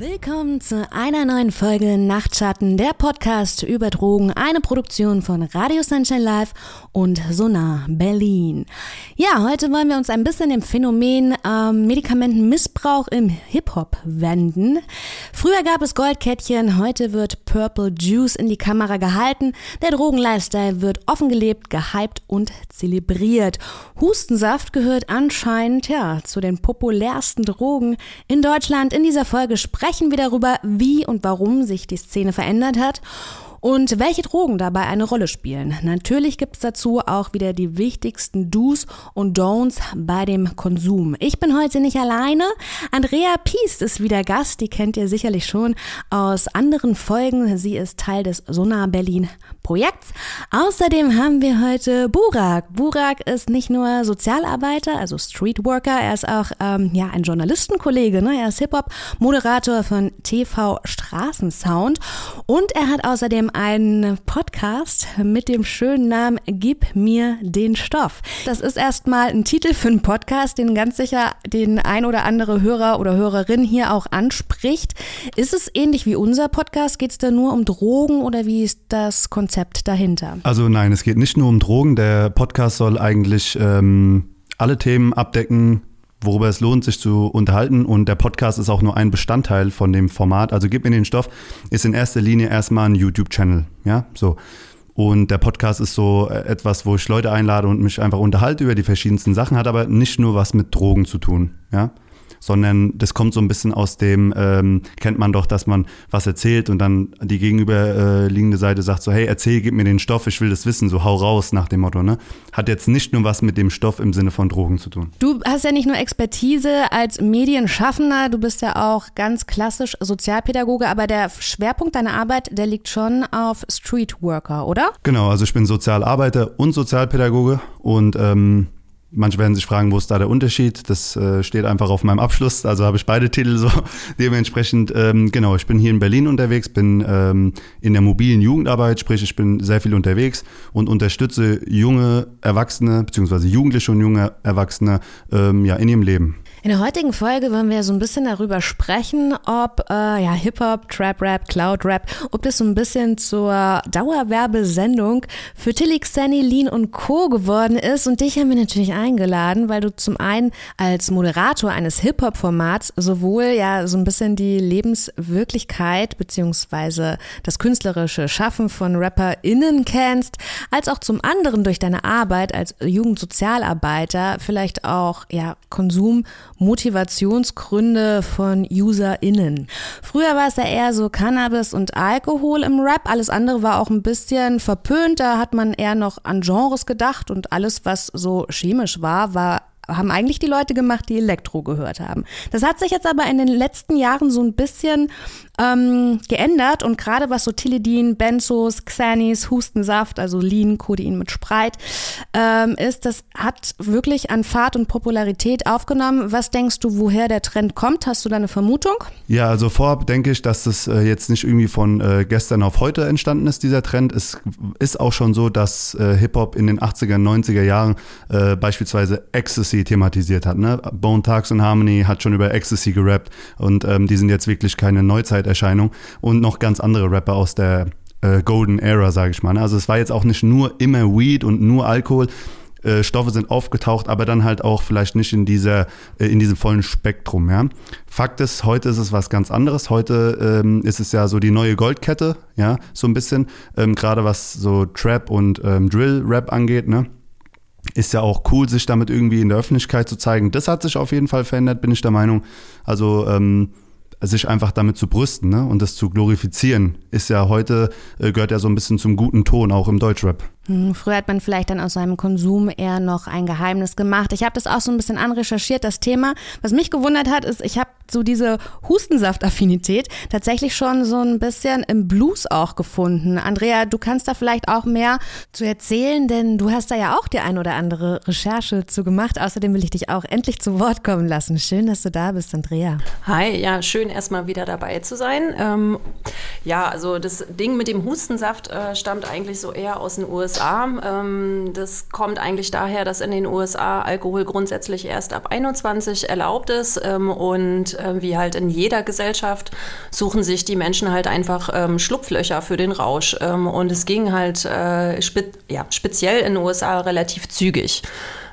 Willkommen zu einer neuen Folge Nachtschatten, der Podcast über Drogen, eine Produktion von Radio Sunshine Live und Sonar Berlin. Ja, heute wollen wir uns ein bisschen dem Phänomen ähm, Medikamentenmissbrauch im Hip-Hop wenden. Früher gab es Goldkettchen, heute wird Purple Juice in die Kamera gehalten. Der Drogenlifestyle wird offen gelebt, gehypt und zelebriert. Hustensaft gehört anscheinend ja zu den populärsten Drogen in Deutschland. In dieser Folge sprechen sprechen wir darüber, wie und warum sich die Szene verändert hat und welche Drogen dabei eine Rolle spielen. Natürlich gibt es dazu auch wieder die wichtigsten Do's und Don'ts bei dem Konsum. Ich bin heute nicht alleine. Andrea Piest ist wieder Gast, die kennt ihr sicherlich schon aus anderen Folgen. Sie ist Teil des Sonar Berlin Projekts. Außerdem haben wir heute Burak. Burak ist nicht nur Sozialarbeiter, also Streetworker, er ist auch ähm, ja, ein Journalistenkollege. Ne? Er ist Hip-Hop-Moderator von TV Straßensound und er hat außerdem einen Podcast mit dem schönen Namen Gib mir den Stoff. Das ist erstmal ein Titel für einen Podcast, den ganz sicher den ein oder andere Hörer oder Hörerin hier auch anspricht. Ist es ähnlich wie unser Podcast? Geht es da nur um Drogen oder wie ist das Konzept dahinter? Also nein, es geht nicht nur um Drogen. Der Podcast soll eigentlich ähm, alle Themen abdecken, worüber es lohnt, sich zu unterhalten. Und der Podcast ist auch nur ein Bestandteil von dem Format. Also gib mir den Stoff, ist in erster Linie erstmal ein YouTube-Channel. Ja, so. Und der Podcast ist so äh, etwas, wo ich Leute einlade und mich einfach unterhalte über die verschiedensten Sachen, hat aber nicht nur was mit Drogen zu tun. Ja sondern das kommt so ein bisschen aus dem, ähm, kennt man doch, dass man was erzählt und dann die gegenüberliegende Seite sagt so, hey, erzähl, gib mir den Stoff, ich will das wissen, so hau raus nach dem Motto. Ne? Hat jetzt nicht nur was mit dem Stoff im Sinne von Drogen zu tun. Du hast ja nicht nur Expertise als Medienschaffender, du bist ja auch ganz klassisch Sozialpädagoge, aber der Schwerpunkt deiner Arbeit, der liegt schon auf Streetworker, oder? Genau, also ich bin Sozialarbeiter und Sozialpädagoge und ähm, Manche werden sich fragen, wo ist da der Unterschied? Das äh, steht einfach auf meinem Abschluss, also habe ich beide Titel so. Dementsprechend, ähm, genau, ich bin hier in Berlin unterwegs, bin ähm, in der mobilen Jugendarbeit, sprich ich bin sehr viel unterwegs und unterstütze junge Erwachsene, beziehungsweise Jugendliche und junge Erwachsene ähm, ja, in ihrem Leben. In der heutigen Folge wollen wir so ein bisschen darüber sprechen, ob äh, ja, Hip-Hop, Trap-Rap, Cloud-Rap, ob das so ein bisschen zur Dauerwerbesendung für Tilly, Xenny, Lean und Co. geworden ist. Und dich haben wir natürlich eingeladen, weil du zum einen als Moderator eines Hip-Hop-Formats sowohl ja so ein bisschen die Lebenswirklichkeit beziehungsweise das künstlerische Schaffen von RapperInnen kennst, als auch zum anderen durch deine Arbeit als Jugendsozialarbeiter vielleicht auch ja Konsum Motivationsgründe von UserInnen. Früher war es ja eher so Cannabis und Alkohol im Rap. Alles andere war auch ein bisschen verpönt. Da hat man eher noch an Genres gedacht und alles, was so chemisch war, war haben eigentlich die Leute gemacht, die Elektro gehört haben. Das hat sich jetzt aber in den letzten Jahren so ein bisschen ähm, geändert und gerade was so Tilidin, Benzos, Xanis, Hustensaft, also Lean, Codein mit Spreit ähm, ist, das hat wirklich an Fahrt und Popularität aufgenommen. Was denkst du, woher der Trend kommt? Hast du da eine Vermutung? Ja, also vorab denke ich, dass das äh, jetzt nicht irgendwie von äh, gestern auf heute entstanden ist, dieser Trend. Es ist auch schon so, dass äh, Hip-Hop in den 80er, 90er Jahren äh, beispielsweise Ecstasy thematisiert hat. Ne? Bone Thugs and Harmony hat schon über Ecstasy gerappt und ähm, die sind jetzt wirklich keine Neuzeit Erscheinung und noch ganz andere Rapper aus der äh, Golden Era, sage ich mal. Ne? Also es war jetzt auch nicht nur immer Weed und nur Alkohol. Äh, Stoffe sind aufgetaucht, aber dann halt auch vielleicht nicht in dieser äh, in diesem vollen Spektrum. Ja. Fakt ist, heute ist es was ganz anderes. Heute ähm, ist es ja so die neue Goldkette, ja, so ein bisschen. Ähm, Gerade was so Trap und ähm, Drill-Rap angeht, ne ist ja auch cool, sich damit irgendwie in der Öffentlichkeit zu zeigen. Das hat sich auf jeden Fall verändert, bin ich der Meinung. Also ähm, sich einfach damit zu brüsten ne? und das zu glorifizieren, ist ja heute, äh, gehört ja so ein bisschen zum guten Ton, auch im Deutschrap. Hm, früher hat man vielleicht dann aus seinem Konsum eher noch ein Geheimnis gemacht. Ich habe das auch so ein bisschen anrecherchiert, das Thema. Was mich gewundert hat, ist, ich habe so diese Hustensaft-Affinität tatsächlich schon so ein bisschen im Blues auch gefunden. Andrea, du kannst da vielleicht auch mehr zu erzählen, denn du hast da ja auch die ein oder andere Recherche zu gemacht. Außerdem will ich dich auch endlich zu Wort kommen lassen. Schön, dass du da bist, Andrea. Hi, ja, schön erstmal wieder dabei zu sein. Ähm, ja, also das Ding mit dem Hustensaft äh, stammt eigentlich so eher aus den USA USA. Ähm, das kommt eigentlich daher, dass in den USA Alkohol grundsätzlich erst ab 21 erlaubt ist. Ähm, und äh, wie halt in jeder Gesellschaft suchen sich die Menschen halt einfach ähm, Schlupflöcher für den Rausch. Ähm, und es ging halt äh, spe ja, speziell in den USA relativ zügig.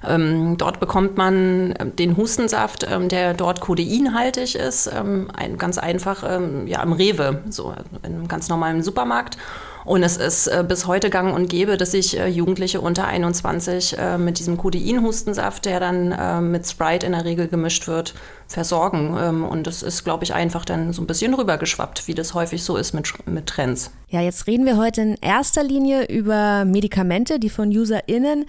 Ähm, dort bekommt man äh, den Hustensaft, ähm, der dort kodeinhaltig ist, ähm, ein, ganz einfach ähm, ja, im Rewe, so in einem ganz normalen Supermarkt. Und es ist äh, bis heute gang und gäbe, dass sich äh, Jugendliche unter 21 äh, mit diesem Codein-Hustensaft, der dann mit Sprite in der Regel gemischt wird, versorgen. Ähm, und das ist, glaube ich, einfach dann so ein bisschen rübergeschwappt, wie das häufig so ist mit, mit Trends. Ja, jetzt reden wir heute in erster Linie über Medikamente, die von UserInnen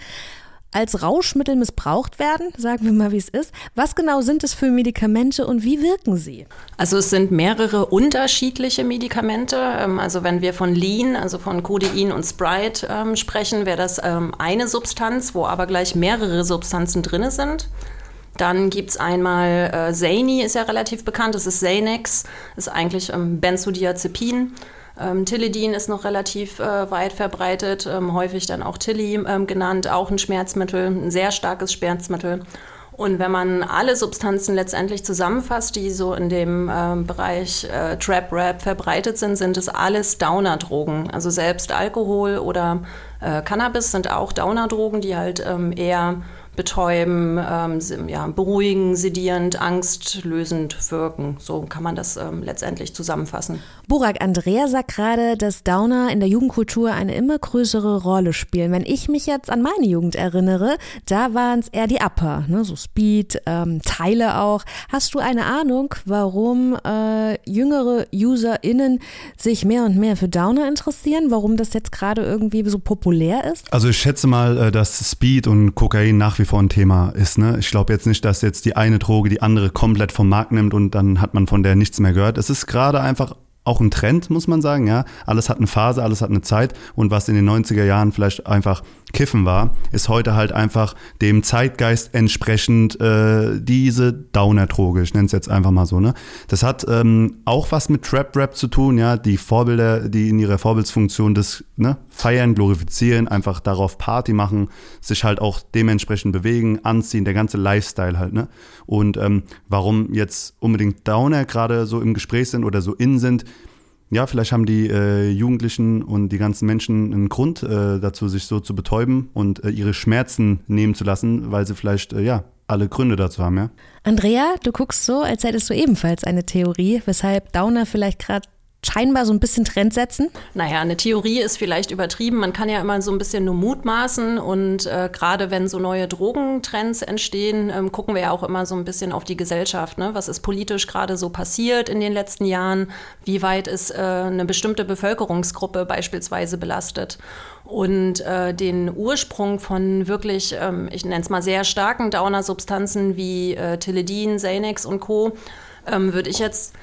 als Rauschmittel missbraucht werden, sagen wir mal, wie es ist. Was genau sind es für Medikamente und wie wirken sie? Also es sind mehrere unterschiedliche Medikamente. Ähm, also wenn wir von Lean, also von Codein und Sprite ähm, sprechen, wäre das ähm, eine Substanz, wo aber gleich mehrere Substanzen drin sind. Dann gibt es einmal äh, Zany, ist ja relativ bekannt, das ist Xanax, ist eigentlich ähm, Benzodiazepin. Ähm, Tilidin ist noch relativ äh, weit verbreitet, ähm, häufig dann auch Tilly ähm, genannt, auch ein Schmerzmittel, ein sehr starkes Schmerzmittel. Und wenn man alle Substanzen letztendlich zusammenfasst, die so in dem äh, Bereich äh, Trap Rap verbreitet sind, sind es alles Downer-Drogen. Also selbst Alkohol oder äh, Cannabis sind auch Downer-Drogen, die halt ähm, eher betäuben, ähm, ja, beruhigen, sedierend, angstlösend wirken. So kann man das ähm, letztendlich zusammenfassen. Burak, Andrea sagt gerade, dass Downer in der Jugendkultur eine immer größere Rolle spielen. Wenn ich mich jetzt an meine Jugend erinnere, da waren es eher die Upper, ne? so Speed, ähm, Teile auch. Hast du eine Ahnung, warum äh, jüngere UserInnen sich mehr und mehr für Downer interessieren? Warum das jetzt gerade irgendwie so populär ist? Also ich schätze mal, äh, dass Speed und Kokain nach wie vor ein Thema ist. Ne? Ich glaube jetzt nicht, dass jetzt die eine Droge die andere komplett vom Markt nimmt und dann hat man von der nichts mehr gehört. Es ist gerade einfach auch ein Trend, muss man sagen, ja. Alles hat eine Phase, alles hat eine Zeit und was in den 90er Jahren vielleicht einfach Kiffen war, ist heute halt einfach dem Zeitgeist entsprechend äh, diese Downer-Droge, ich nenne es jetzt einfach mal so, ne. Das hat ähm, auch was mit Trap-Rap zu tun, ja. Die Vorbilder, die in ihrer Vorbildsfunktion das ne, feiern, glorifizieren, einfach darauf Party machen, sich halt auch dementsprechend bewegen, anziehen, der ganze Lifestyle halt, ne. Und ähm, warum jetzt unbedingt Downer gerade so im Gespräch sind oder so in sind, ja, vielleicht haben die äh, Jugendlichen und die ganzen Menschen einen Grund äh, dazu, sich so zu betäuben und äh, ihre Schmerzen nehmen zu lassen, weil sie vielleicht, äh, ja, alle Gründe dazu haben, ja. Andrea, du guckst so, als hättest du ebenfalls eine Theorie, weshalb Downer vielleicht gerade scheinbar so ein bisschen Trend setzen? Naja, eine Theorie ist vielleicht übertrieben. Man kann ja immer so ein bisschen nur mutmaßen. Und äh, gerade wenn so neue Drogentrends entstehen, ähm, gucken wir ja auch immer so ein bisschen auf die Gesellschaft. Ne? Was ist politisch gerade so passiert in den letzten Jahren? Wie weit ist äh, eine bestimmte Bevölkerungsgruppe beispielsweise belastet? Und äh, den Ursprung von wirklich, ähm, ich nenne es mal sehr starken Downer-Substanzen wie äh, Tilidin, Xanax und Co., ähm, würde ich jetzt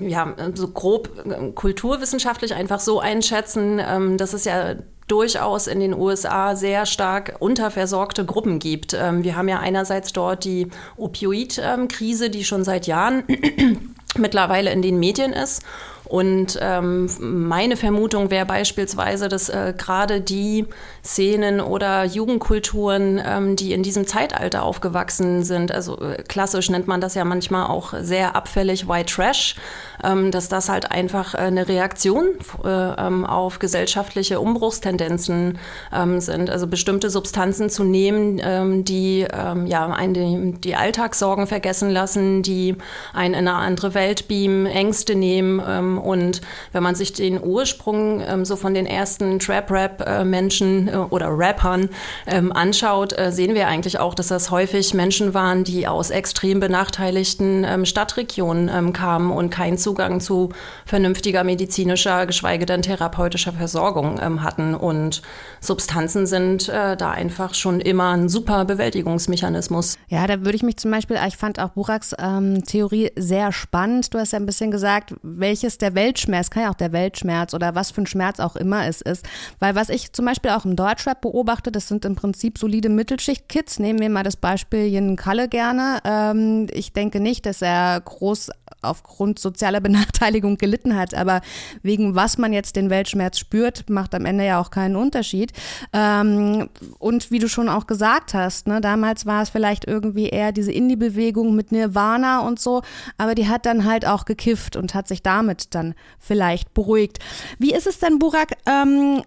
ja, so grob äh, kulturwissenschaftlich einfach so einschätzen, ähm, dass es ja durchaus in den USA sehr stark unterversorgte Gruppen gibt. Ähm, wir haben ja einerseits dort die Opioid-Krise, die schon seit Jahren mittlerweile in den Medien ist. Und ähm, meine Vermutung wäre beispielsweise, dass äh, gerade die Szenen oder Jugendkulturen, ähm, die in diesem Zeitalter aufgewachsen sind, also äh, klassisch nennt man das ja manchmal auch sehr abfällig White Trash, ähm, dass das halt einfach äh, eine Reaktion äh, ähm, auf gesellschaftliche Umbruchstendenzen ähm, sind. Also bestimmte Substanzen zu nehmen, ähm, die ja einen die Alltagssorgen vergessen lassen, die einen in eine andere Welt beamen, Ängste nehmen und wenn man sich den Ursprung ähm, so von den ersten Trap-Rap-Menschen äh, oder Rappern ähm, anschaut, äh, sehen wir eigentlich auch, dass das häufig Menschen waren, die aus extrem benachteiligten ähm, Stadtregionen ähm, kamen und keinen Zugang zu vernünftiger medizinischer, geschweige denn therapeutischer Versorgung ähm, hatten. Und Substanzen sind äh, da einfach schon immer ein super Bewältigungsmechanismus. Ja, da würde ich mich zum Beispiel, ich fand auch Buraks ähm, Theorie sehr spannend. Du hast ja ein bisschen gesagt, welches der der Weltschmerz, kann ja auch der Weltschmerz oder was für ein Schmerz auch immer es ist. Weil was ich zum Beispiel auch im Deutschrap beobachte, das sind im Prinzip solide Mittelschicht-Kids. Nehmen wir mal das Beispiel Jen Kalle gerne. Ähm, ich denke nicht, dass er groß aufgrund sozialer Benachteiligung gelitten hat. Aber wegen was man jetzt den Weltschmerz spürt, macht am Ende ja auch keinen Unterschied. Ähm, und wie du schon auch gesagt hast, ne, damals war es vielleicht irgendwie eher diese Indie-Bewegung mit Nirvana und so, aber die hat dann halt auch gekifft und hat sich damit dann vielleicht beruhigt. Wie ist es denn, Burak? Ähm,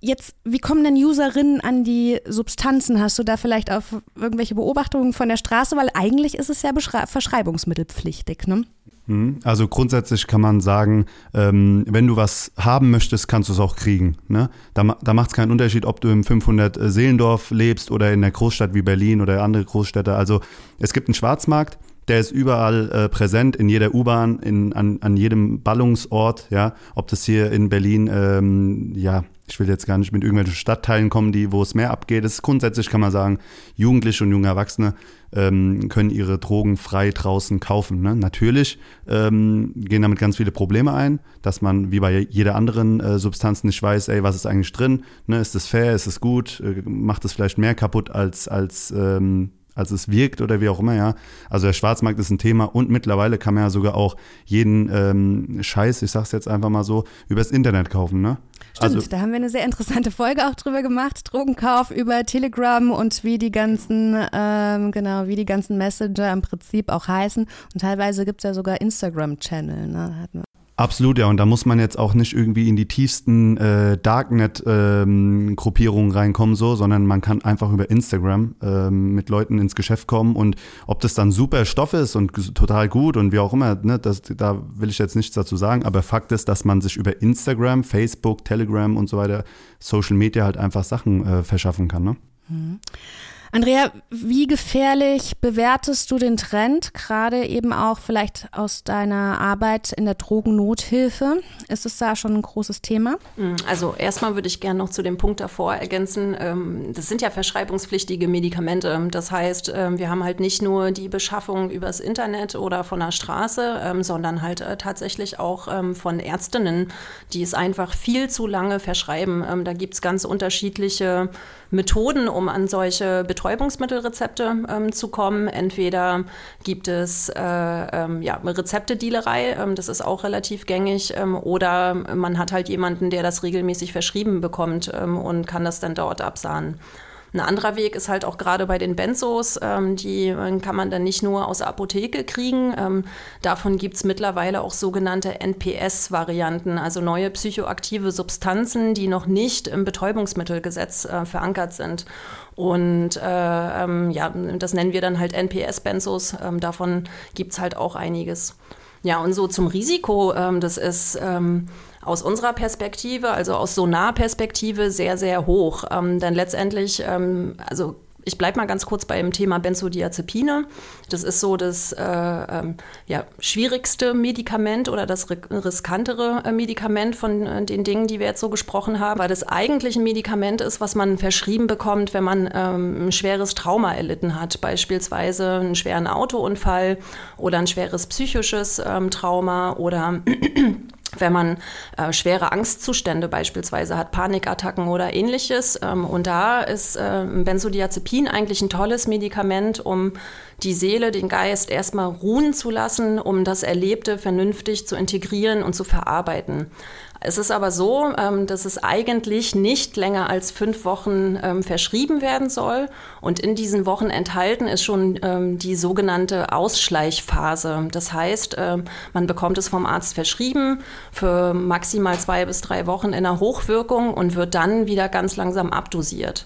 Jetzt, wie kommen denn Userinnen an die Substanzen? Hast du da vielleicht auf irgendwelche Beobachtungen von der Straße? Weil eigentlich ist es ja verschreibungsmittelpflichtig, ne? Mhm. Also grundsätzlich kann man sagen, ähm, wenn du was haben möchtest, kannst du es auch kriegen. Ne? Da, da macht es keinen Unterschied, ob du im 500 Seelendorf lebst oder in einer Großstadt wie Berlin oder andere Großstädte. Also es gibt einen Schwarzmarkt, der ist überall äh, präsent, in jeder U-Bahn, an, an jedem Ballungsort, ja, ob das hier in Berlin, ähm, ja, ich will jetzt gar nicht mit irgendwelchen Stadtteilen kommen, die, wo es mehr abgeht. Es grundsätzlich kann man sagen, Jugendliche und junge Erwachsene ähm, können ihre Drogen frei draußen kaufen. Ne? Natürlich ähm, gehen damit ganz viele Probleme ein, dass man wie bei jeder anderen äh, Substanz nicht weiß, ey, was ist eigentlich drin? Ne? Ist es fair? Ist es gut? Äh, macht es vielleicht mehr kaputt als, als ähm, als es wirkt oder wie auch immer, ja. Also der Schwarzmarkt ist ein Thema und mittlerweile kann man ja sogar auch jeden ähm, Scheiß, ich sag's jetzt einfach mal so, übers Internet kaufen, ne? Stimmt, also, da haben wir eine sehr interessante Folge auch drüber gemacht, Drogenkauf über Telegram und wie die ganzen, ähm, genau, wie die ganzen Messenger im Prinzip auch heißen. Und teilweise gibt's ja sogar Instagram-Channel, ne? Absolut, ja. Und da muss man jetzt auch nicht irgendwie in die tiefsten äh, Darknet-Gruppierungen ähm, reinkommen, so, sondern man kann einfach über Instagram ähm, mit Leuten ins Geschäft kommen. Und ob das dann super Stoff ist und total gut und wie auch immer, ne, das, da will ich jetzt nichts dazu sagen. Aber Fakt ist, dass man sich über Instagram, Facebook, Telegram und so weiter, Social Media halt einfach Sachen äh, verschaffen kann. Ne? Mhm. Andrea, wie gefährlich bewertest du den Trend, gerade eben auch vielleicht aus deiner Arbeit in der Drogennothilfe? Ist es da schon ein großes Thema? Mm, also erstmal würde ich gerne noch zu dem Punkt davor ergänzen, ähm, das sind ja verschreibungspflichtige Medikamente. Das heißt, ähm, wir haben halt nicht nur die Beschaffung übers Internet oder von der Straße, ähm, sondern halt äh, tatsächlich auch von Ärztinnen, die es einfach viel zu lange verschreiben. Da gibt es ganz unterschiedliche Methoden, um an solche Betäubungsmittelrezepte ähm, zu kommen. Entweder gibt es äh, ähm, ja, Rezeptedealerei, ähm, das ist auch relativ gängig, ähm, oder man hat halt jemanden, der das regelmäßig verschrieben bekommt ähm, und kann das dann dort absahen. Ein anderer Weg ist halt auch gerade bei den Benzos, ähm, die äh, kann man dann nicht nur aus der Apotheke kriegen. Ähm, davon gibt es mittlerweile auch sogenannte NPS-Varianten, also neue psychoaktive Substanzen, die noch nicht im Betäubungsmittelgesetz äh, verankert sind. Und äh, ähm, ja, das nennen wir dann halt NPS-Benzos. Ähm, davon gibt es halt auch einiges. Ja, und so zum Risiko, ähm, das ist ähm, aus unserer Perspektive, also aus Sonar-Perspektive, sehr, sehr hoch. Ähm, denn letztendlich, ähm, also ich bleibe mal ganz kurz beim Thema Benzodiazepine. Das ist so das äh, ähm, ja, schwierigste Medikament oder das riskantere äh, Medikament von äh, den Dingen, die wir jetzt so gesprochen haben, weil das eigentlich ein Medikament ist, was man verschrieben bekommt, wenn man ähm, ein schweres Trauma erlitten hat, beispielsweise einen schweren Autounfall oder ein schweres psychisches ähm, Trauma oder wenn man äh, schwere Angstzustände beispielsweise hat, Panikattacken oder ähnliches. Ähm, und da ist äh, Benzodiazepin eigentlich ein tolles Medikament, um die Seele, den Geist erstmal ruhen zu lassen, um das Erlebte vernünftig zu integrieren und zu verarbeiten. Es ist aber so, ähm, dass es eigentlich nicht länger als fünf Wochen ähm, verschrieben werden soll. Und in diesen Wochen enthalten ist schon ähm, die sogenannte Ausschleichphase. Das heißt, man bekommt es vom Arzt verschrieben für maximal zwei bis drei Wochen in der Hochwirkung und wird dann wieder ganz langsam abdosiert.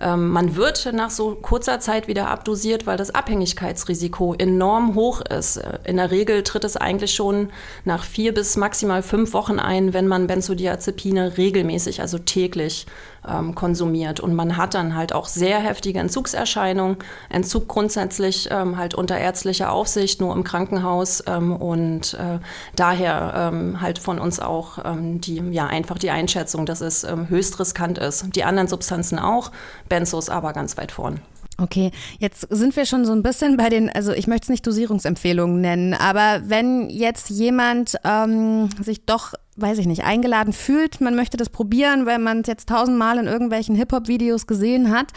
Ähm, man wird nach so kurzer Zeit wieder abdosiert, weil das Abhängigkeitsrisiko enorm hoch ist. In der Regel tritt es eigentlich schon nach vier bis maximal fünf Wochen ein, wenn man Benzodiazepine regelmäßig, also täglich ähm, konsumiert. Und man hat dann halt auch sehr heftige Entzugserscheinungen. Entzug grundsätzlich ähm, halt unter ärztlicher Aufsicht, nur im Krankenhaus. Ähm, und äh, daher ähm, halt von uns auch ähm, die, ja, einfach die Einschätzung, dass es höchst riskant ist. Die anderen Substanzen auch, Benzos aber ganz weit vorn. Okay, jetzt sind wir schon so ein bisschen bei den, also ich möchte es nicht Dosierungsempfehlungen nennen, aber wenn jetzt jemand ähm, sich doch weiß ich nicht, eingeladen fühlt, man möchte das probieren, weil man es jetzt tausendmal in irgendwelchen Hip-Hop-Videos gesehen hat.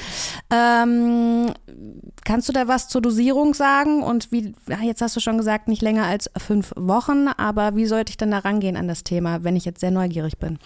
Ähm, kannst du da was zur Dosierung sagen? Und wie, jetzt hast du schon gesagt, nicht länger als fünf Wochen, aber wie sollte ich denn da rangehen an das Thema, wenn ich jetzt sehr neugierig bin?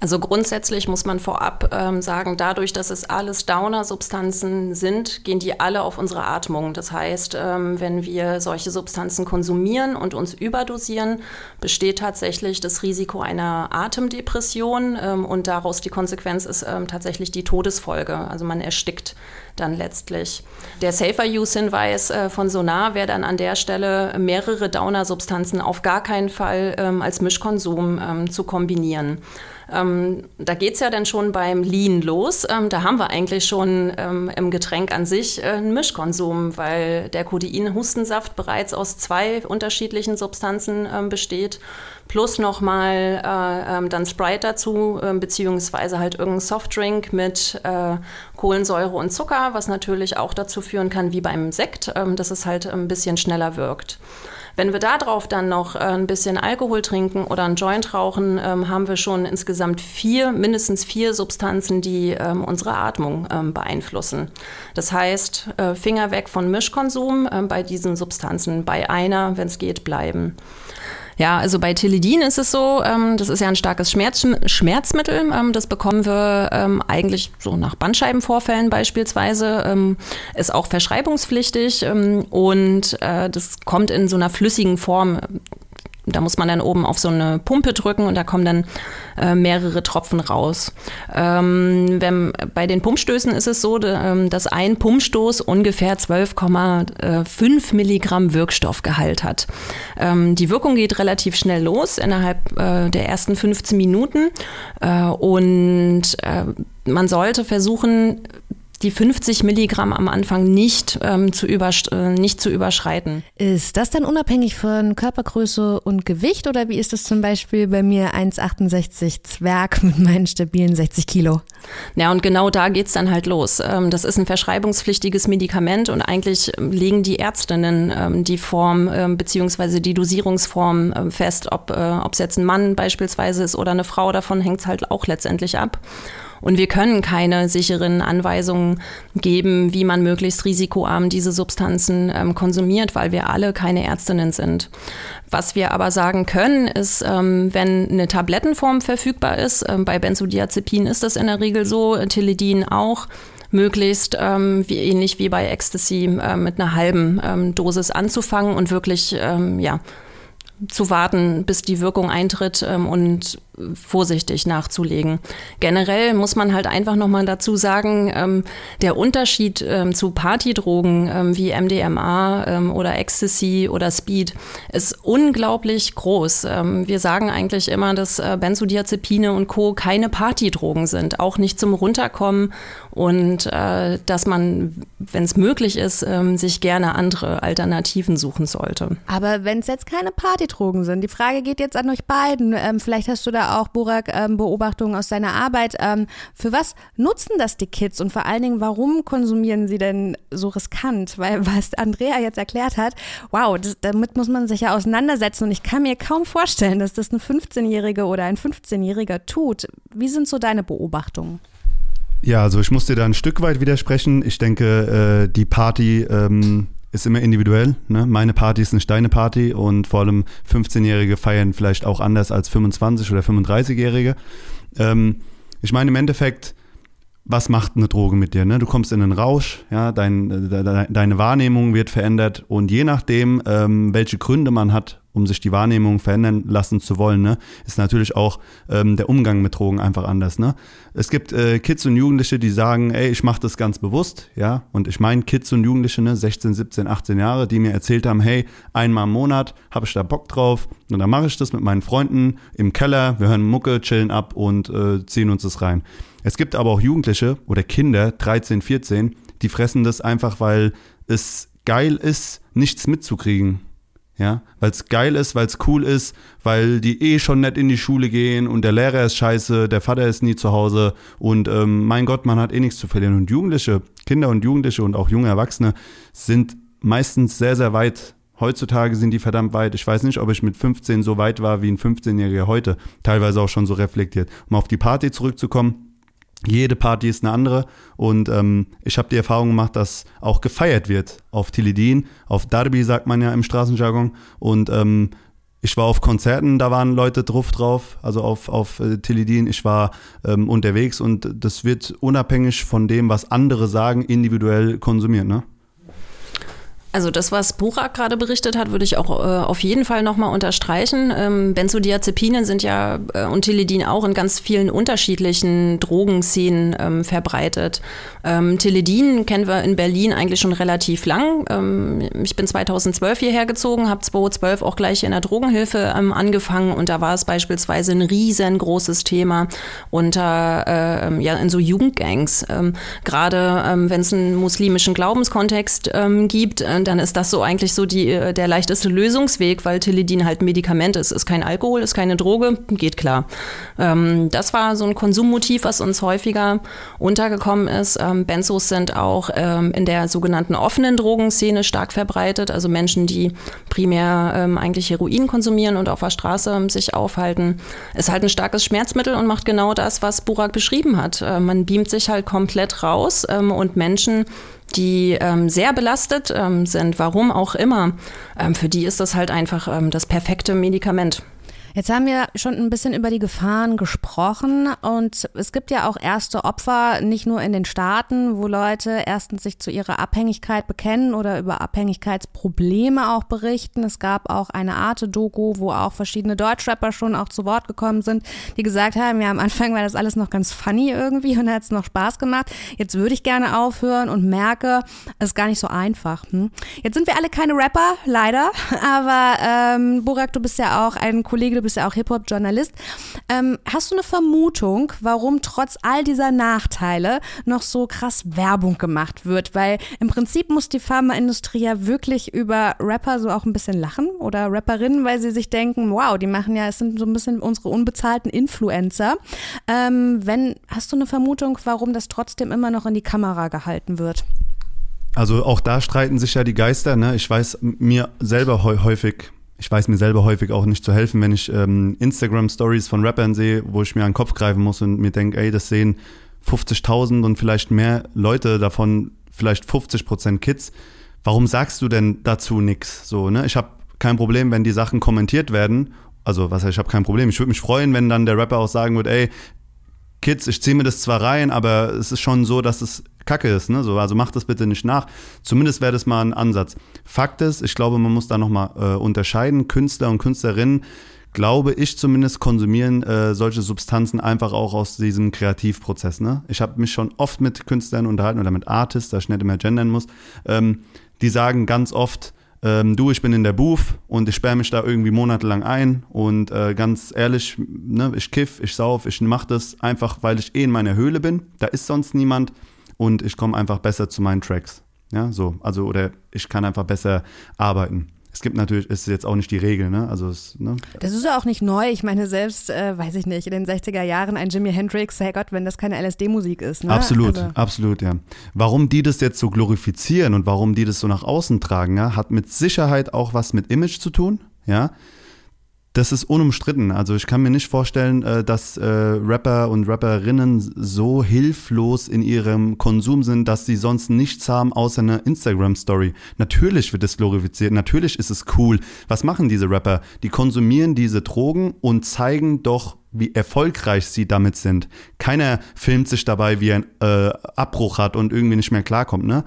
Also grundsätzlich muss man vorab ähm, sagen, dadurch, dass es alles Downer-Substanzen sind, gehen die alle auf unsere Atmung. Das heißt, ähm, wenn wir solche Substanzen konsumieren und uns überdosieren, besteht tatsächlich das Risiko einer Atemdepression ähm, und daraus die Konsequenz ist ähm, tatsächlich die Todesfolge. Also man erstickt dann letztlich. Der Safer-Use-Hinweis äh, von Sonar wäre dann an der Stelle, mehrere Downer-Substanzen auf gar keinen Fall ähm, als Mischkonsum ähm, zu kombinieren. Ähm, da geht es ja dann schon beim Lean los. Ähm, da haben wir eigentlich schon ähm, im Getränk an sich äh, einen Mischkonsum, weil der Codein-Hustensaft bereits aus zwei unterschiedlichen Substanzen ähm, besteht, plus nochmal äh, ähm, dann Sprite dazu, äh, beziehungsweise halt irgendein Softdrink mit äh, Kohlensäure und Zucker, was natürlich auch dazu führen kann, wie beim Sekt, ähm, dass es halt ein bisschen schneller wirkt. Wenn wir darauf dann noch äh, ein bisschen Alkohol trinken oder einen Joint rauchen, ähm, haben wir schon insgesamt vier, mindestens vier Substanzen, die ähm, unsere Atmung ähm, beeinflussen. Das heißt, äh, Finger weg von Mischkonsum bei diesen Substanzen, bei einer, wenn es geht, bleiben. Ja, also bei Teledin ist es so, ähm, das ist ja ein starkes Schmerz, Schmerzmittel. Ähm, das bekommen wir ähm, eigentlich so nach Bandscheibenvorfällen beispielsweise. Ähm, ist auch verschreibungspflichtig ähm, und äh, das kommt in so einer flüssigen Form da muss man dann oben auf so eine Pumpe drücken und da kommen dann äh, mehrere Tropfen raus. Ähm, wenn, bei den Pumpstößen ist es so, ähm, dass ein Pumpstoß ungefähr 12,5 Milligramm Wirkstoffgehalt hat. Ähm, die Wirkung geht relativ schnell los innerhalb äh, der ersten 15 Minuten äh, und äh, man sollte versuchen, die 50 Milligramm am Anfang nicht, ähm, zu, äh, nicht zu überschreiten. Ist das dann unabhängig von Körpergröße und Gewicht oder wie ist das zum Beispiel bei mir 1,68 Zwerg mit meinen stabilen 60 Kilo? Ja, und genau da geht es dann halt los. Ähm, das ist ein verschreibungspflichtiges Medikament und eigentlich legen die Ärztinnen ähm, die Form ähm, beziehungsweise die Dosierungsform ähm, fest, ob äh, es jetzt ein Mann beispielsweise ist oder eine Frau, davon hängt es halt auch letztendlich ab. Und wir können keine sicheren Anweisungen geben, wie man möglichst risikoarm diese Substanzen ähm, konsumiert, weil wir alle keine Ärztinnen sind. Was wir aber sagen können, ist, ähm, wenn eine Tablettenform verfügbar ist, ähm, bei Benzodiazepin ist das in der Regel so, Teledin auch, möglichst ähm, wie, ähnlich wie bei Ecstasy äh, mit einer halben ähm, Dosis anzufangen und wirklich ähm, ja, zu warten, bis die Wirkung eintritt ähm, und vorsichtig nachzulegen. Generell muss man halt einfach nochmal dazu sagen, ähm, der Unterschied ähm, zu Partydrogen ähm, wie MDMA ähm, oder Ecstasy oder Speed ist unglaublich groß. Ähm, wir sagen eigentlich immer, dass äh, Benzodiazepine und Co. keine Partydrogen sind, auch nicht zum Runterkommen und äh, dass man, wenn es möglich ist, ähm, sich gerne andere Alternativen suchen sollte. Aber wenn es jetzt keine Partydrogen sind, die Frage geht jetzt an euch beiden. vielleicht hast du da auch, Burak, ähm, Beobachtungen aus deiner Arbeit. Ähm, für was nutzen das die Kids und vor allen Dingen, warum konsumieren sie denn so riskant? Weil was Andrea jetzt erklärt hat, wow, das, damit muss man sich ja auseinandersetzen und ich kann mir kaum vorstellen, dass das eine 15-Jährige oder ein 15-Jähriger tut. Wie sind so deine Beobachtungen? Ja, also ich muss dir da ein Stück weit widersprechen. Ich denke, äh, die Party ähm, ist immer individuell. Ne? Meine Party ist nicht deine Party und vor allem 15-Jährige feiern vielleicht auch anders als 25- oder 35-Jährige. Ähm, ich meine, im Endeffekt, was macht eine Droge mit dir? Ne? Du kommst in einen Rausch, ja, dein, de, deine Wahrnehmung wird verändert und je nachdem, ähm, welche Gründe man hat, um sich die Wahrnehmung verändern lassen zu wollen, ne, ist natürlich auch ähm, der Umgang mit Drogen einfach anders. Ne? Es gibt äh, Kids und Jugendliche, die sagen, ey, ich mache das ganz bewusst, ja, und ich meine Kids und Jugendliche, ne, 16, 17, 18 Jahre, die mir erzählt haben, hey, einmal im Monat habe ich da Bock drauf und dann mache ich das mit meinen Freunden im Keller, wir hören Mucke, chillen ab und äh, ziehen uns das rein. Es gibt aber auch Jugendliche oder Kinder, 13, 14, die fressen das einfach, weil es geil ist, nichts mitzukriegen. Ja, weil es geil ist, weil es cool ist, weil die eh schon nett in die Schule gehen und der Lehrer ist scheiße, der Vater ist nie zu Hause und ähm, mein Gott, man hat eh nichts zu verlieren. Und Jugendliche, Kinder und Jugendliche und auch junge Erwachsene sind meistens sehr, sehr weit Heutzutage sind die verdammt weit. Ich weiß nicht, ob ich mit 15 so weit war wie ein 15-Jähriger heute. Teilweise auch schon so reflektiert. Um auf die Party zurückzukommen. Jede Party ist eine andere und ähm, ich habe die Erfahrung gemacht, dass auch gefeiert wird auf Tilidin, auf Darby sagt man ja im Straßenjargon und ähm, ich war auf Konzerten, da waren Leute drauf drauf, also auf, auf äh, Tilidin. Ich war ähm, unterwegs und das wird unabhängig von dem, was andere sagen, individuell konsumiert, ne? Also das, was Burak gerade berichtet hat, würde ich auch äh, auf jeden Fall nochmal unterstreichen. Ähm, Benzodiazepine sind ja äh, und Tilidin auch in ganz vielen unterschiedlichen Drogenszenen ähm, verbreitet. Ähm, Tilidin kennen wir in Berlin eigentlich schon relativ lang. Ähm, ich bin 2012 hierher gezogen, habe 2012 auch gleich in der Drogenhilfe ähm, angefangen und da war es beispielsweise ein riesengroßes Thema unter äh, ähm, ja in so Jugendgangs. Gerade wenn es einen muslimischen Glaubenskontext gibt äh, dann ist das so eigentlich so die, äh, der leichteste Lösungsweg, weil Tilidin halt ein Medikament ist. Ist kein Alkohol, ist keine Droge, geht klar. Ähm, das war so ein Konsummotiv, was uns häufiger untergekommen ist. Ähm, Benzos sind auch ähm, in der sogenannten offenen Drogenszene stark verbreitet. Also Menschen, die primär ähm, eigentlich Heroin konsumieren und auf der Straße ähm, sich aufhalten. Ist halt ein starkes Schmerzmittel und macht genau das, was Burak beschrieben hat. Äh, man beamt sich halt komplett raus ähm, und Menschen, die ähm, sehr belastet ähm, sind, warum auch immer, ähm, für die ist das halt einfach ähm, das perfekte Medikament. Jetzt haben wir schon ein bisschen über die Gefahren gesprochen und es gibt ja auch erste Opfer, nicht nur in den Staaten, wo Leute erstens sich zu ihrer Abhängigkeit bekennen oder über Abhängigkeitsprobleme auch berichten. Es gab auch eine Arte-Doku, wo auch verschiedene Deutschrapper schon auch zu Wort gekommen sind, die gesagt haben, ja, am Anfang war das alles noch ganz funny irgendwie und hat es noch Spaß gemacht. Jetzt würde ich gerne aufhören und merke, es ist gar nicht so einfach. Hm? Jetzt sind wir alle keine Rapper, leider, aber ähm, Burak, du bist ja auch ein Kollege, bist ja auch Hip-Hop-Journalist. Ähm, hast du eine Vermutung, warum trotz all dieser Nachteile noch so krass Werbung gemacht wird? Weil im Prinzip muss die Pharmaindustrie ja wirklich über Rapper so auch ein bisschen lachen oder Rapperinnen, weil sie sich denken, wow, die machen ja, es sind so ein bisschen unsere unbezahlten Influencer. Ähm, wenn, hast du eine Vermutung, warum das trotzdem immer noch in die Kamera gehalten wird? Also auch da streiten sich ja die Geister. Ne? Ich weiß mir selber häufig ich weiß mir selber häufig auch nicht zu helfen, wenn ich ähm, Instagram-Stories von Rappern sehe, wo ich mir an den Kopf greifen muss und mir denke, ey, das sehen 50.000 und vielleicht mehr Leute, davon vielleicht 50% Kids. Warum sagst du denn dazu nichts? So, ne? Ich habe kein Problem, wenn die Sachen kommentiert werden. Also, was heißt, ich habe kein Problem. Ich würde mich freuen, wenn dann der Rapper auch sagen würde, ey, Kids, ich ziehe mir das zwar rein, aber es ist schon so, dass es Kacke ist, ne? So, also macht das bitte nicht nach. Zumindest wäre das mal ein Ansatz. Fakt ist, ich glaube, man muss da nochmal äh, unterscheiden. Künstler und Künstlerinnen, glaube ich zumindest, konsumieren äh, solche Substanzen einfach auch aus diesem Kreativprozess. Ne? Ich habe mich schon oft mit Künstlern unterhalten oder mit Artists, da ich nicht immer gendern muss. Ähm, die sagen ganz oft, ähm, du, ich bin in der Booth und ich sperre mich da irgendwie monatelang ein und äh, ganz ehrlich, ne, ich kiff, ich sauf, ich mach das einfach, weil ich eh in meiner Höhle bin. Da ist sonst niemand und ich komme einfach besser zu meinen Tracks. Ja, so, also, oder ich kann einfach besser arbeiten. Es gibt natürlich, ist jetzt auch nicht die Regel, ne? Also es, ne? Das ist ja auch nicht neu. Ich meine, selbst, äh, weiß ich nicht, in den 60er Jahren ein Jimi Hendrix, Herrgott, wenn das keine LSD-Musik ist. Ne? Absolut, also. absolut, ja. Warum die das jetzt so glorifizieren und warum die das so nach außen tragen, ja, hat mit Sicherheit auch was mit Image zu tun, ja das ist unumstritten. Also ich kann mir nicht vorstellen, äh, dass äh, Rapper und Rapperinnen so hilflos in ihrem Konsum sind, dass sie sonst nichts haben außer eine Instagram-Story. Natürlich wird es glorifiziert, natürlich ist es cool. Was machen diese Rapper? Die konsumieren diese Drogen und zeigen doch, wie erfolgreich sie damit sind. Keiner filmt sich dabei, wie er einen äh, Abbruch hat und irgendwie nicht mehr klarkommt, ne?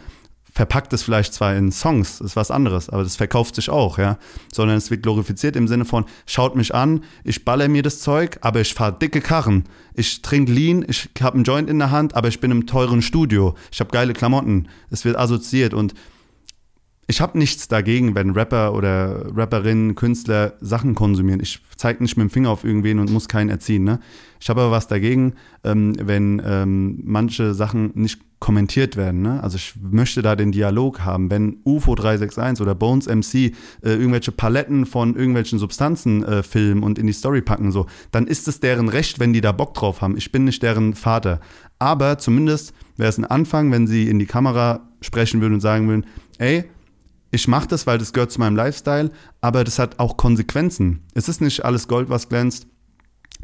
Verpackt es vielleicht zwar in Songs, ist was anderes, aber das verkauft sich auch, ja. Sondern es wird glorifiziert im Sinne von, schaut mich an, ich baller mir das Zeug, aber ich fahre dicke Karren. Ich trinke Lean, ich habe einen Joint in der Hand, aber ich bin im teuren Studio. Ich habe geile Klamotten. Es wird assoziiert und ich habe nichts dagegen, wenn Rapper oder Rapperinnen, Künstler Sachen konsumieren. Ich zeige nicht mit dem Finger auf irgendwen und muss keinen erziehen. Ne? Ich habe aber was dagegen, ähm, wenn ähm, manche Sachen nicht kommentiert werden. Ne? Also ich möchte da den Dialog haben. Wenn UFO 361 oder Bones MC äh, irgendwelche Paletten von irgendwelchen Substanzen äh, filmen und in die Story packen, so, dann ist es deren Recht, wenn die da Bock drauf haben. Ich bin nicht deren Vater. Aber zumindest wäre es ein Anfang, wenn sie in die Kamera sprechen würden und sagen würden, ey, ich mache das, weil das gehört zu meinem Lifestyle, aber das hat auch Konsequenzen. Es ist nicht alles Gold, was glänzt.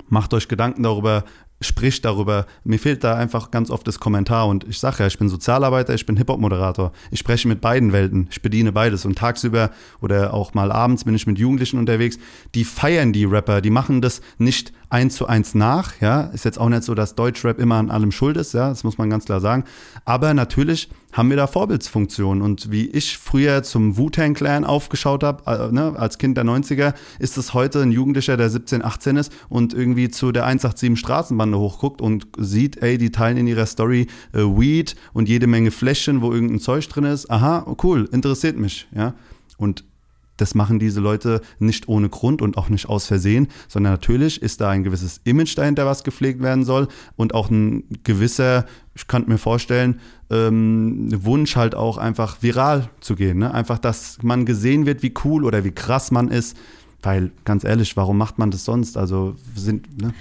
Macht euch Gedanken darüber, spricht darüber. Mir fehlt da einfach ganz oft das Kommentar und ich sage ja, ich bin Sozialarbeiter, ich bin Hip-Hop-Moderator. Ich spreche mit beiden Welten, ich bediene beides und tagsüber oder auch mal abends bin ich mit Jugendlichen unterwegs. Die feiern die Rapper, die machen das nicht eins zu eins nach, ja. Ist jetzt auch nicht so, dass Deutschrap immer an allem schuld ist, ja, das muss man ganz klar sagen. Aber natürlich haben wir da Vorbildsfunktionen. Und wie ich früher zum Wu-Tang Clan aufgeschaut habe, äh, ne, als Kind der 90er, ist es heute ein Jugendlicher, der 17, 18 ist und irgendwie zu der 187 Straßenbande hochguckt und sieht, ey, die teilen in ihrer Story äh, Weed und jede Menge Fläschchen, wo irgendein Zeug drin ist. Aha, cool, interessiert mich, ja. Und das machen diese Leute nicht ohne Grund und auch nicht aus Versehen, sondern natürlich ist da ein gewisses Image dahinter, was gepflegt werden soll und auch ein gewisser, ich könnte mir vorstellen, ähm, Wunsch halt auch einfach viral zu gehen. Ne? Einfach, dass man gesehen wird, wie cool oder wie krass man ist. Weil, ganz ehrlich, warum macht man das sonst? Also sind. Ne?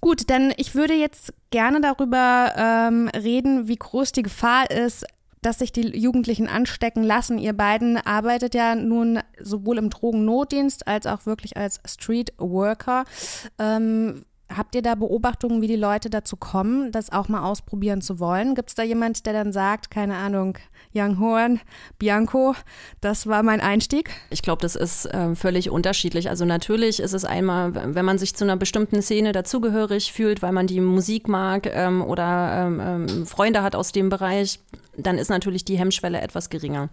Gut, dann ich würde jetzt gerne darüber ähm, reden, wie groß die Gefahr ist, dass sich die Jugendlichen anstecken lassen. Ihr beiden arbeitet ja nun sowohl im Drogennotdienst als auch wirklich als Street Worker. Ähm, Habt ihr da Beobachtungen, wie die Leute dazu kommen, das auch mal ausprobieren zu wollen? Gibt es da jemand, der dann sagt, keine Ahnung, Young Horn, Bianco, das war mein Einstieg? Ich glaube, das ist äh, völlig unterschiedlich. Also natürlich ist es einmal, wenn man sich zu einer bestimmten Szene dazugehörig fühlt, weil man die Musik mag ähm, oder ähm, ähm Freunde hat aus dem Bereich, dann ist natürlich die Hemmschwelle etwas geringer.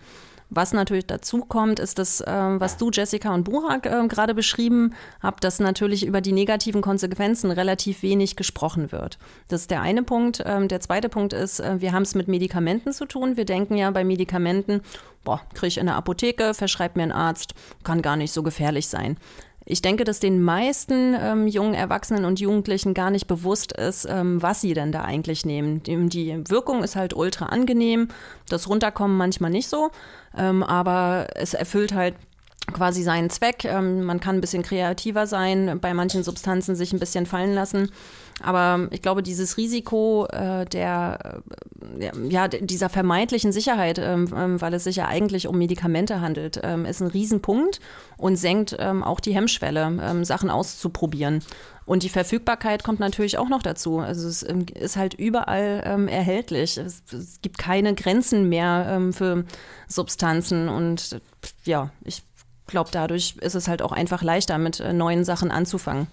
Was natürlich dazu kommt, ist das, äh, was du, Jessica und Burak äh, gerade beschrieben habt, dass natürlich über die negativen Konsequenzen relativ wenig gesprochen wird. Das ist der eine Punkt. Ähm, der zweite Punkt ist, äh, wir haben es mit Medikamenten zu tun. Wir denken ja bei Medikamenten, boah, kriege ich in der Apotheke, verschreibt mir ein Arzt, kann gar nicht so gefährlich sein. Ich denke, dass den meisten ähm, jungen Erwachsenen und Jugendlichen gar nicht bewusst ist, ähm, was sie denn da eigentlich nehmen. Die, die, Wirkung ist halt ultra angenehm, das Runterkommen manchmal nicht so, ähm, aber es erfüllt halt quasi seinen Zweck. Ähm, man kann ein bisschen kreativer sein, bei manchen Substanzen sich ein bisschen fallen lassen. Aber ich glaube, dieses Risiko äh, der, äh, ja, dieser vermeintlichen Sicherheit, ähm, ähm, weil es sich ja eigentlich um Medikamente handelt, ähm, ist ein Riesenpunkt und senkt ähm, auch die Hemmschwelle, ähm, Sachen auszuprobieren. Und die Verfügbarkeit kommt natürlich auch noch dazu. Also es ähm, ist halt überall erhältlich. Es, es, gibt keine Grenzen mehr für Substanzen. Und ja, ich glaube, dadurch ist es halt auch einfach leichter, mit äh, neuen Sachen anzufangen.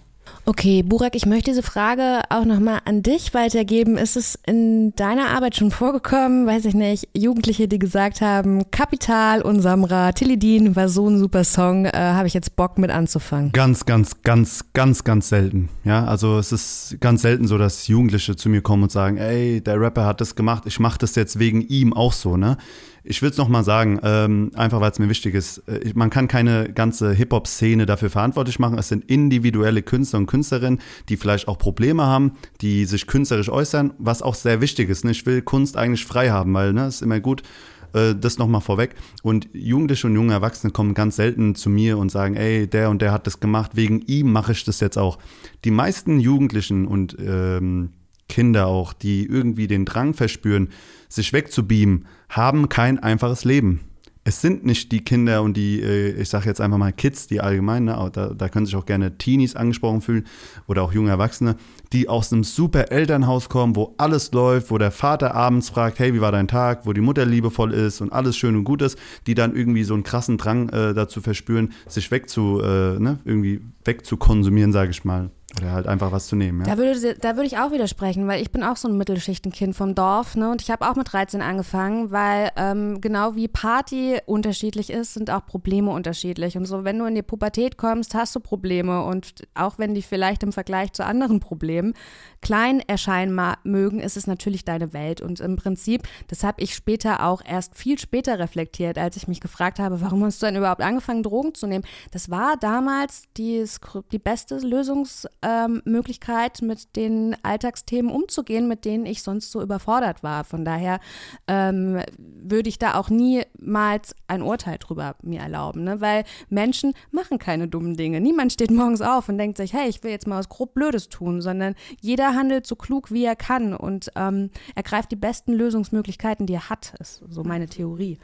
Okay, Burak, ich möchte diese Frage auch nochmal an dich weitergeben. Ist es in deiner Arbeit schon vorgekommen, weiß ich nicht, Jugendliche, die gesagt haben, Kapital und Samra, Tilidin war so ein super Song, äh, habe ich jetzt Bock mit anzufangen? Ganz, ganz, ganz, ganz, ganz selten. Ja, also es ist ganz selten so, dass Jugendliche zu mir kommen und sagen, ey, der Rapper hat das gemacht, ich mache das jetzt wegen ihm auch so, ne? Ich will es nochmal sagen, ähm, einfach weil es mir wichtig ist. Äh, man kann keine ganze Hip-Hop-Szene dafür verantwortlich machen. Es sind individuelle Künstler und Künstlerinnen, die vielleicht auch Probleme haben, die sich künstlerisch äußern, was auch sehr wichtig ist. Ne? Ich will Kunst eigentlich frei haben, weil ne, ist immer gut. Äh, das nochmal vorweg. Und Jugendliche und junge Erwachsene kommen ganz selten zu mir und sagen, ey, der und der hat das gemacht, wegen ihm mache ich das jetzt auch. Die meisten Jugendlichen und ähm, Kinder auch, die irgendwie den Drang verspüren, sich wegzubeamen, haben kein einfaches Leben. Es sind nicht die Kinder und die, äh, ich sage jetzt einfach mal Kids, die allgemein, ne, da, da können sich auch gerne Teenies angesprochen fühlen oder auch junge Erwachsene, die aus einem super Elternhaus kommen, wo alles läuft, wo der Vater abends fragt, hey, wie war dein Tag, wo die Mutter liebevoll ist und alles schön und gut ist, die dann irgendwie so einen krassen Drang äh, dazu verspüren, sich wegzu, äh, ne, irgendwie wegzukonsumieren, sage ich mal. Oder halt einfach was zu nehmen. Ja. Da, würde, da würde ich auch widersprechen, weil ich bin auch so ein Mittelschichtenkind vom Dorf. Ne? Und ich habe auch mit 13 angefangen, weil ähm, genau wie Party unterschiedlich ist, sind auch Probleme unterschiedlich. Und so, wenn du in die Pubertät kommst, hast du Probleme. Und auch wenn die vielleicht im Vergleich zu anderen Problemen klein erscheinen mögen, ist es natürlich deine Welt. Und im Prinzip, das habe ich später auch erst viel später reflektiert, als ich mich gefragt habe, warum hast du denn überhaupt angefangen, Drogen zu nehmen? Das war damals die, die beste Lösungs- ähm, mit den Alltagsthemen umzugehen, mit denen ich sonst so überfordert war. Von daher ähm, würde ich da auch niemals ein Urteil drüber mir erlauben, ne? weil Menschen machen keine dummen Dinge. Niemand steht morgens auf und denkt sich, hey, ich will jetzt mal was grob Blödes tun, sondern jeder handelt so klug, wie er kann und ähm, ergreift die besten Lösungsmöglichkeiten, die er hat, ist so meine Theorie.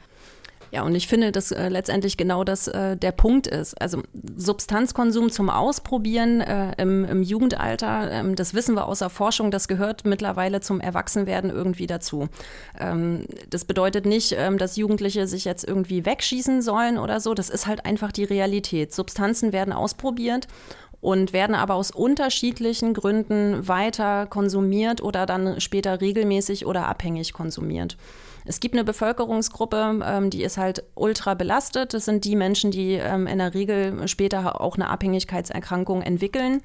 Ja, und ich finde, dass äh, letztendlich genau das äh, der Punkt ist. Also Substanzkonsum zum Ausprobieren äh, im, im, Jugendalter, ähm, das wissen wir aus der Forschung, das gehört mittlerweile zum Erwachsenwerden irgendwie dazu. Ähm, das bedeutet nicht, ähm, dass Jugendliche sich jetzt irgendwie wegschießen sollen oder so. Das ist halt einfach die Realität. Substanzen werden ausprobiert und werden aber aus unterschiedlichen Gründen weiter konsumiert oder dann später regelmäßig oder abhängig konsumiert. Es gibt eine Bevölkerungsgruppe, ähm, die ist halt ultra belastet. Das sind die Menschen, die ähm, in der Regel später auch eine Abhängigkeitserkrankung entwickeln.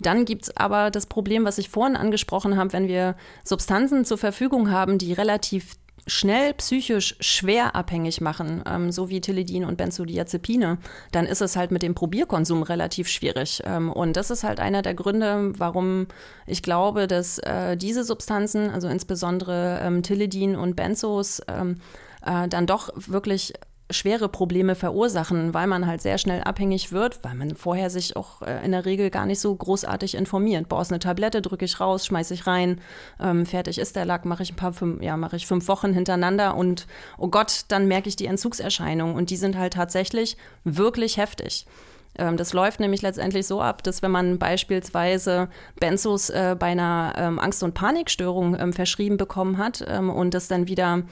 Dann gibt es aber das Problem, was ich vorhin angesprochen habe, wenn wir Substanzen zur Verfügung haben, die relativ schnell psychisch schwer abhängig machen, ähm, so wie Tilidin und Benzodiazepine, dann ist es halt mit dem Probierkonsum relativ schwierig. Ähm, und das ist halt einer der Gründe, warum ich glaube, dass äh, diese Substanzen, also insbesondere ähm, Tilidin und Benzos, ähm, äh, dann doch wirklich schwere Probleme verursachen, weil man halt sehr schnell abhängig wird, weil man vorher sich auch äh, in der Regel gar nicht so großartig informiert. Boah, ist eine Tablette, drücke ich raus, schmeiße ich rein, ähm, fertig ist der Lack, mache ich ein paar, fünf, ja, mache ich fünf Wochen hintereinander und oh Gott, dann merke ich die Entzugserscheinungen und die sind halt tatsächlich wirklich heftig. Ähm, das läuft nämlich letztendlich so ab, dass wenn man beispielsweise Benzos äh, bei einer ähm, Angst- und Panikstörung ähm, verschrieben bekommen hat ähm, und das dann wieder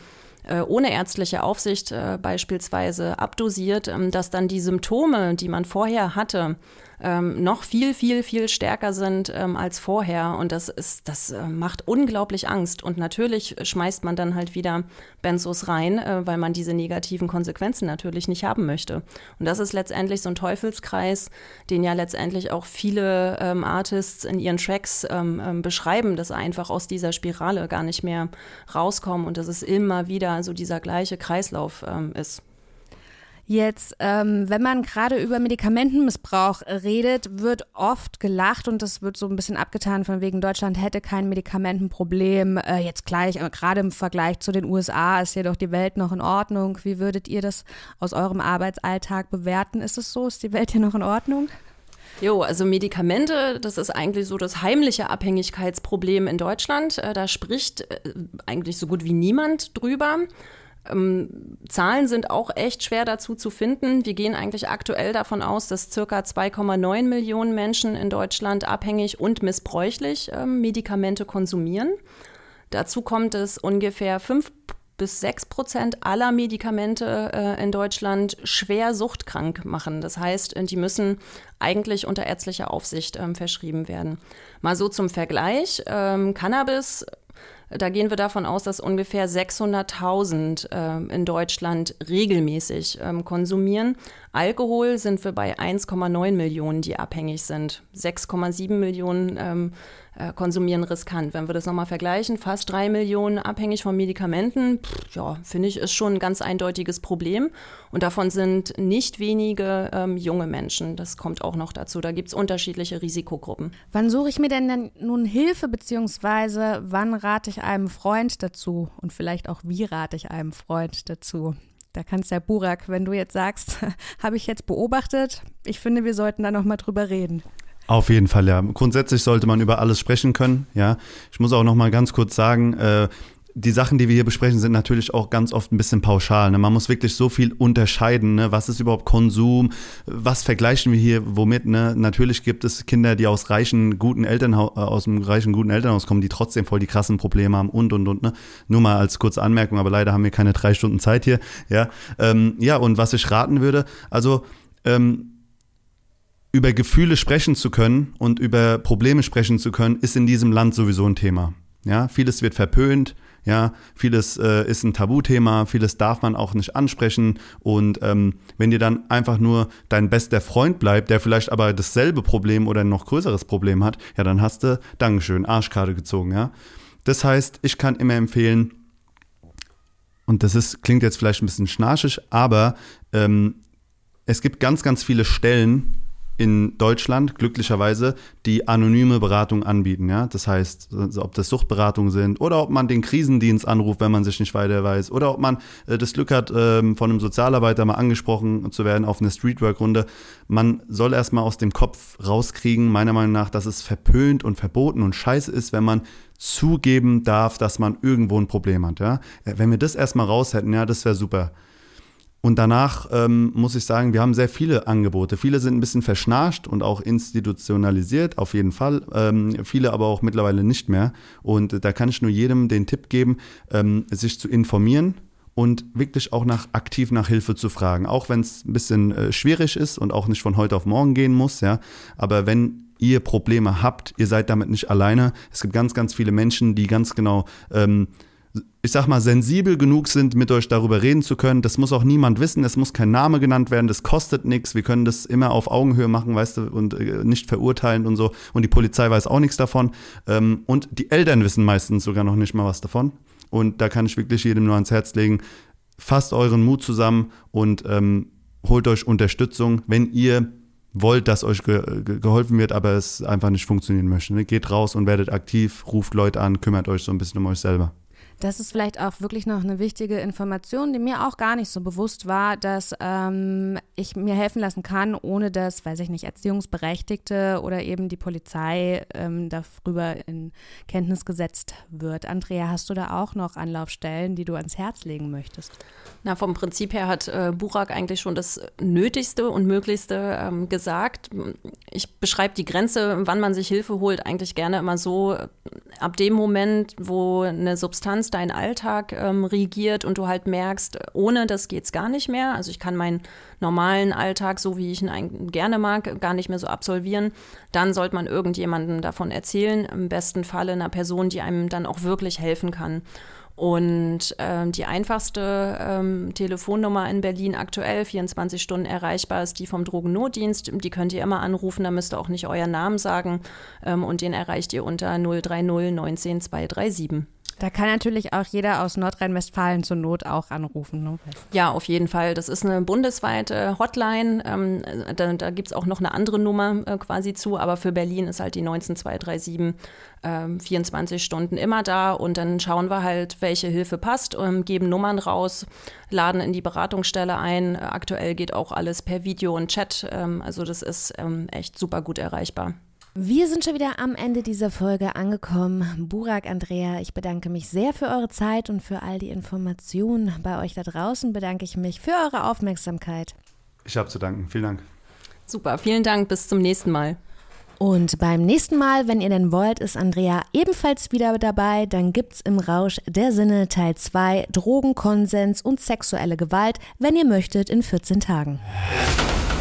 äh, ohne ärztliche Aufsicht äh, beispielsweise abdosiert, ähm, dass dann die Symptome, die man vorher hatte, ähm, noch viel, viel, viel stärker sind ähm, als vorher. Und das ist, das äh, macht unglaublich Angst. Und natürlich schmeißt man dann halt wieder Benzos rein, äh, weil man diese negativen Konsequenzen natürlich nicht haben möchte. Und das ist letztendlich so ein Teufelskreis, den ja letztendlich auch viele ähm, Artists in ihren Tracks ähm, ähm, beschreiben, dass einfach aus dieser Spirale gar nicht mehr rauskommen und dass es immer wieder so dieser gleiche Kreislauf ähm, ist. Jetzt, ähm, wenn man gerade über Medikamentenmissbrauch redet, wird oft gelacht und das wird so ein bisschen abgetan von wegen Deutschland hätte kein Medikamentenproblem. Äh, jetzt gleich, äh, gerade im Vergleich zu den USA ist jedoch die Welt noch in Ordnung. Wie würdet ihr das aus eurem Arbeitsalltag bewerten? Ist es so? Ist die Welt hier noch in Ordnung? Jo, also Medikamente, das ist eigentlich so das heimliche Abhängigkeitsproblem in Deutschland. Äh, da spricht äh, eigentlich so gut wie niemand drüber. Ähm, Zahlen sind auch echt schwer dazu zu finden. Wir gehen eigentlich aktuell davon aus, dass circa 2,9 Millionen Menschen in Deutschland abhängig und missbräuchlich äh, Medikamente konsumieren. Dazu kommt es ungefähr 5 bis 6 Prozent aller Medikamente äh, in Deutschland schwer suchtkrank machen. Das heißt, die müssen eigentlich unter ärztlicher Aufsicht ähm, verschrieben werden. Mal so zum Vergleich. Ähm, Cannabis da gehen wir davon aus, dass ungefähr 600.000 äh, in Deutschland regelmäßig ähm, konsumieren. Alkohol sind wir bei 1,9 Millionen, die abhängig sind. 6,7 Millionen ähm, äh, konsumieren riskant. Wenn wir das nochmal vergleichen, fast drei Millionen abhängig von Medikamenten, pff, ja, finde ich, ist schon ein ganz eindeutiges Problem. Und davon sind nicht wenige ähm, junge Menschen. Das kommt auch noch dazu. Da gibt es unterschiedliche Risikogruppen. Wann suche ich mir denn, denn nun Hilfe, beziehungsweise wann rate ich einem Freund dazu? Und vielleicht auch, wie rate ich einem Freund dazu? Da kannst ja Burak, wenn du jetzt sagst, habe ich jetzt beobachtet, ich finde, wir sollten da nochmal drüber reden. Auf jeden Fall, ja. Grundsätzlich sollte man über alles sprechen können, ja. Ich muss auch noch mal ganz kurz sagen, äh, die Sachen, die wir hier besprechen, sind natürlich auch ganz oft ein bisschen pauschal. Ne? Man muss wirklich so viel unterscheiden. Ne? Was ist überhaupt Konsum? Was vergleichen wir hier womit? Ne? Natürlich gibt es Kinder, die aus reichen, guten Elternhaus, äh, aus einem reichen, guten Elternhaus kommen, die trotzdem voll die krassen Probleme haben und, und, und. Ne? Nur mal als kurze Anmerkung, aber leider haben wir keine drei Stunden Zeit hier. Ja, ähm, ja und was ich raten würde, also ähm, über Gefühle sprechen zu können und über Probleme sprechen zu können, ist in diesem Land sowieso ein Thema. Ja, vieles wird verpönt, ja, vieles äh, ist ein Tabuthema, vieles darf man auch nicht ansprechen. Und ähm, wenn dir dann einfach nur dein bester Freund bleibt, der vielleicht aber dasselbe Problem oder ein noch größeres Problem hat, ja, dann hast du, Dankeschön, Arschkarte gezogen, ja. Das heißt, ich kann immer empfehlen, und das ist, klingt jetzt vielleicht ein bisschen schnarchig, aber ähm, es gibt ganz, ganz viele Stellen, in Deutschland glücklicherweise die anonyme Beratung anbieten. Ja? Das heißt, ob das Suchtberatungen sind oder ob man den Krisendienst anruft, wenn man sich nicht weiter weiß oder ob man äh, das Glück hat, ähm, von einem Sozialarbeiter mal angesprochen zu werden auf eine Streetwork-Runde. Man soll erstmal aus dem Kopf rauskriegen, meiner Meinung nach, dass es verpönt und verboten und scheiße ist, wenn man zugeben darf, dass man irgendwo ein Problem hat. Ja? Äh, wenn wir das erstmal raus hätten, ja, das wäre super. Und danach ähm, muss ich sagen, wir haben sehr viele Angebote. Viele sind ein bisschen verschnarcht und auch institutionalisiert, auf jeden Fall. Ähm, viele aber auch mittlerweile nicht mehr. Und da kann ich nur jedem den Tipp geben, ähm, sich zu informieren und wirklich auch nach aktiv nach Hilfe zu fragen, auch wenn es ein bisschen äh, schwierig ist und auch nicht von heute auf morgen gehen muss, ja. Aber wenn ihr Probleme habt, ihr seid damit nicht alleine. Es gibt ganz, ganz viele Menschen, die ganz genau ähm, ich sag mal, sensibel genug sind, mit euch darüber reden zu können. Das muss auch niemand wissen, es muss kein Name genannt werden, das kostet nichts. Wir können das immer auf Augenhöhe machen, weißt du, und äh, nicht verurteilen und so. Und die Polizei weiß auch nichts davon. Ähm, und die Eltern wissen meistens sogar noch nicht mal was davon. Und da kann ich wirklich jedem nur ans Herz legen, fasst euren Mut zusammen und ähm, holt euch Unterstützung, wenn ihr wollt, dass euch ge ge geholfen wird, aber es einfach nicht funktionieren möchte. Ne? Geht raus und werdet aktiv, ruft Leute an, kümmert euch so ein bisschen um euch selber. Das ist vielleicht auch wirklich noch eine wichtige Information, die mir auch gar nicht so bewusst war, dass ähm, ich mir helfen lassen kann, ohne dass, weiß ich nicht, Erziehungsberechtigte oder eben die Polizei ähm, darüber in Kenntnis gesetzt wird. Andrea, hast du da auch noch Anlaufstellen, die du ans Herz legen möchtest? Na, vom Prinzip her hat äh, Burak eigentlich schon das Nötigste und Möglichste ähm, gesagt. Ich beschreibe die Grenze, wann man sich Hilfe holt, eigentlich gerne immer so, ab dem Moment, wo eine Substanz deinen Alltag ähm, regiert und du halt merkst, ohne das geht es gar nicht mehr. Also ich kann meinen normalen Alltag, so wie ich ihn gerne mag, gar nicht mehr so absolvieren. Dann sollte man irgendjemandem davon erzählen, im besten Falle einer Person, die einem dann auch wirklich helfen kann. Und ähm, die einfachste ähm, Telefonnummer in Berlin aktuell, 24 Stunden erreichbar, ist die vom Drogennotdienst. Die könnt ihr immer anrufen, da müsst ihr auch nicht euren Namen sagen. Ähm, und den erreicht ihr unter 030 19 237. Da kann natürlich auch jeder aus Nordrhein-Westfalen zur Not auch anrufen. Ne? Ja, auf jeden Fall. Das ist eine bundesweite Hotline. Ähm, da da gibt es auch noch eine andere Nummer äh, quasi zu, aber für Berlin ist halt die 19237 äh, 24 Stunden immer da und dann schauen wir halt, welche Hilfe passt, ähm, geben Nummern raus, laden in die Beratungsstelle ein. Aktuell geht auch alles per Video und Chat. Ähm, also das ist ähm, echt super gut erreichbar. Wir sind schon wieder am Ende dieser Folge angekommen. Burak, Andrea, ich bedanke mich sehr für eure Zeit und für all die Informationen. Bei euch da draußen bedanke ich mich für eure Aufmerksamkeit. Ich habe zu danken. Vielen Dank. Super, vielen Dank. Bis zum nächsten Mal. Und beim nächsten Mal, wenn ihr denn wollt, ist Andrea ebenfalls wieder dabei. Dann gibt's im Rausch der Sinne Teil 2 Drogenkonsens und sexuelle Gewalt, wenn ihr möchtet, in 14 Tagen.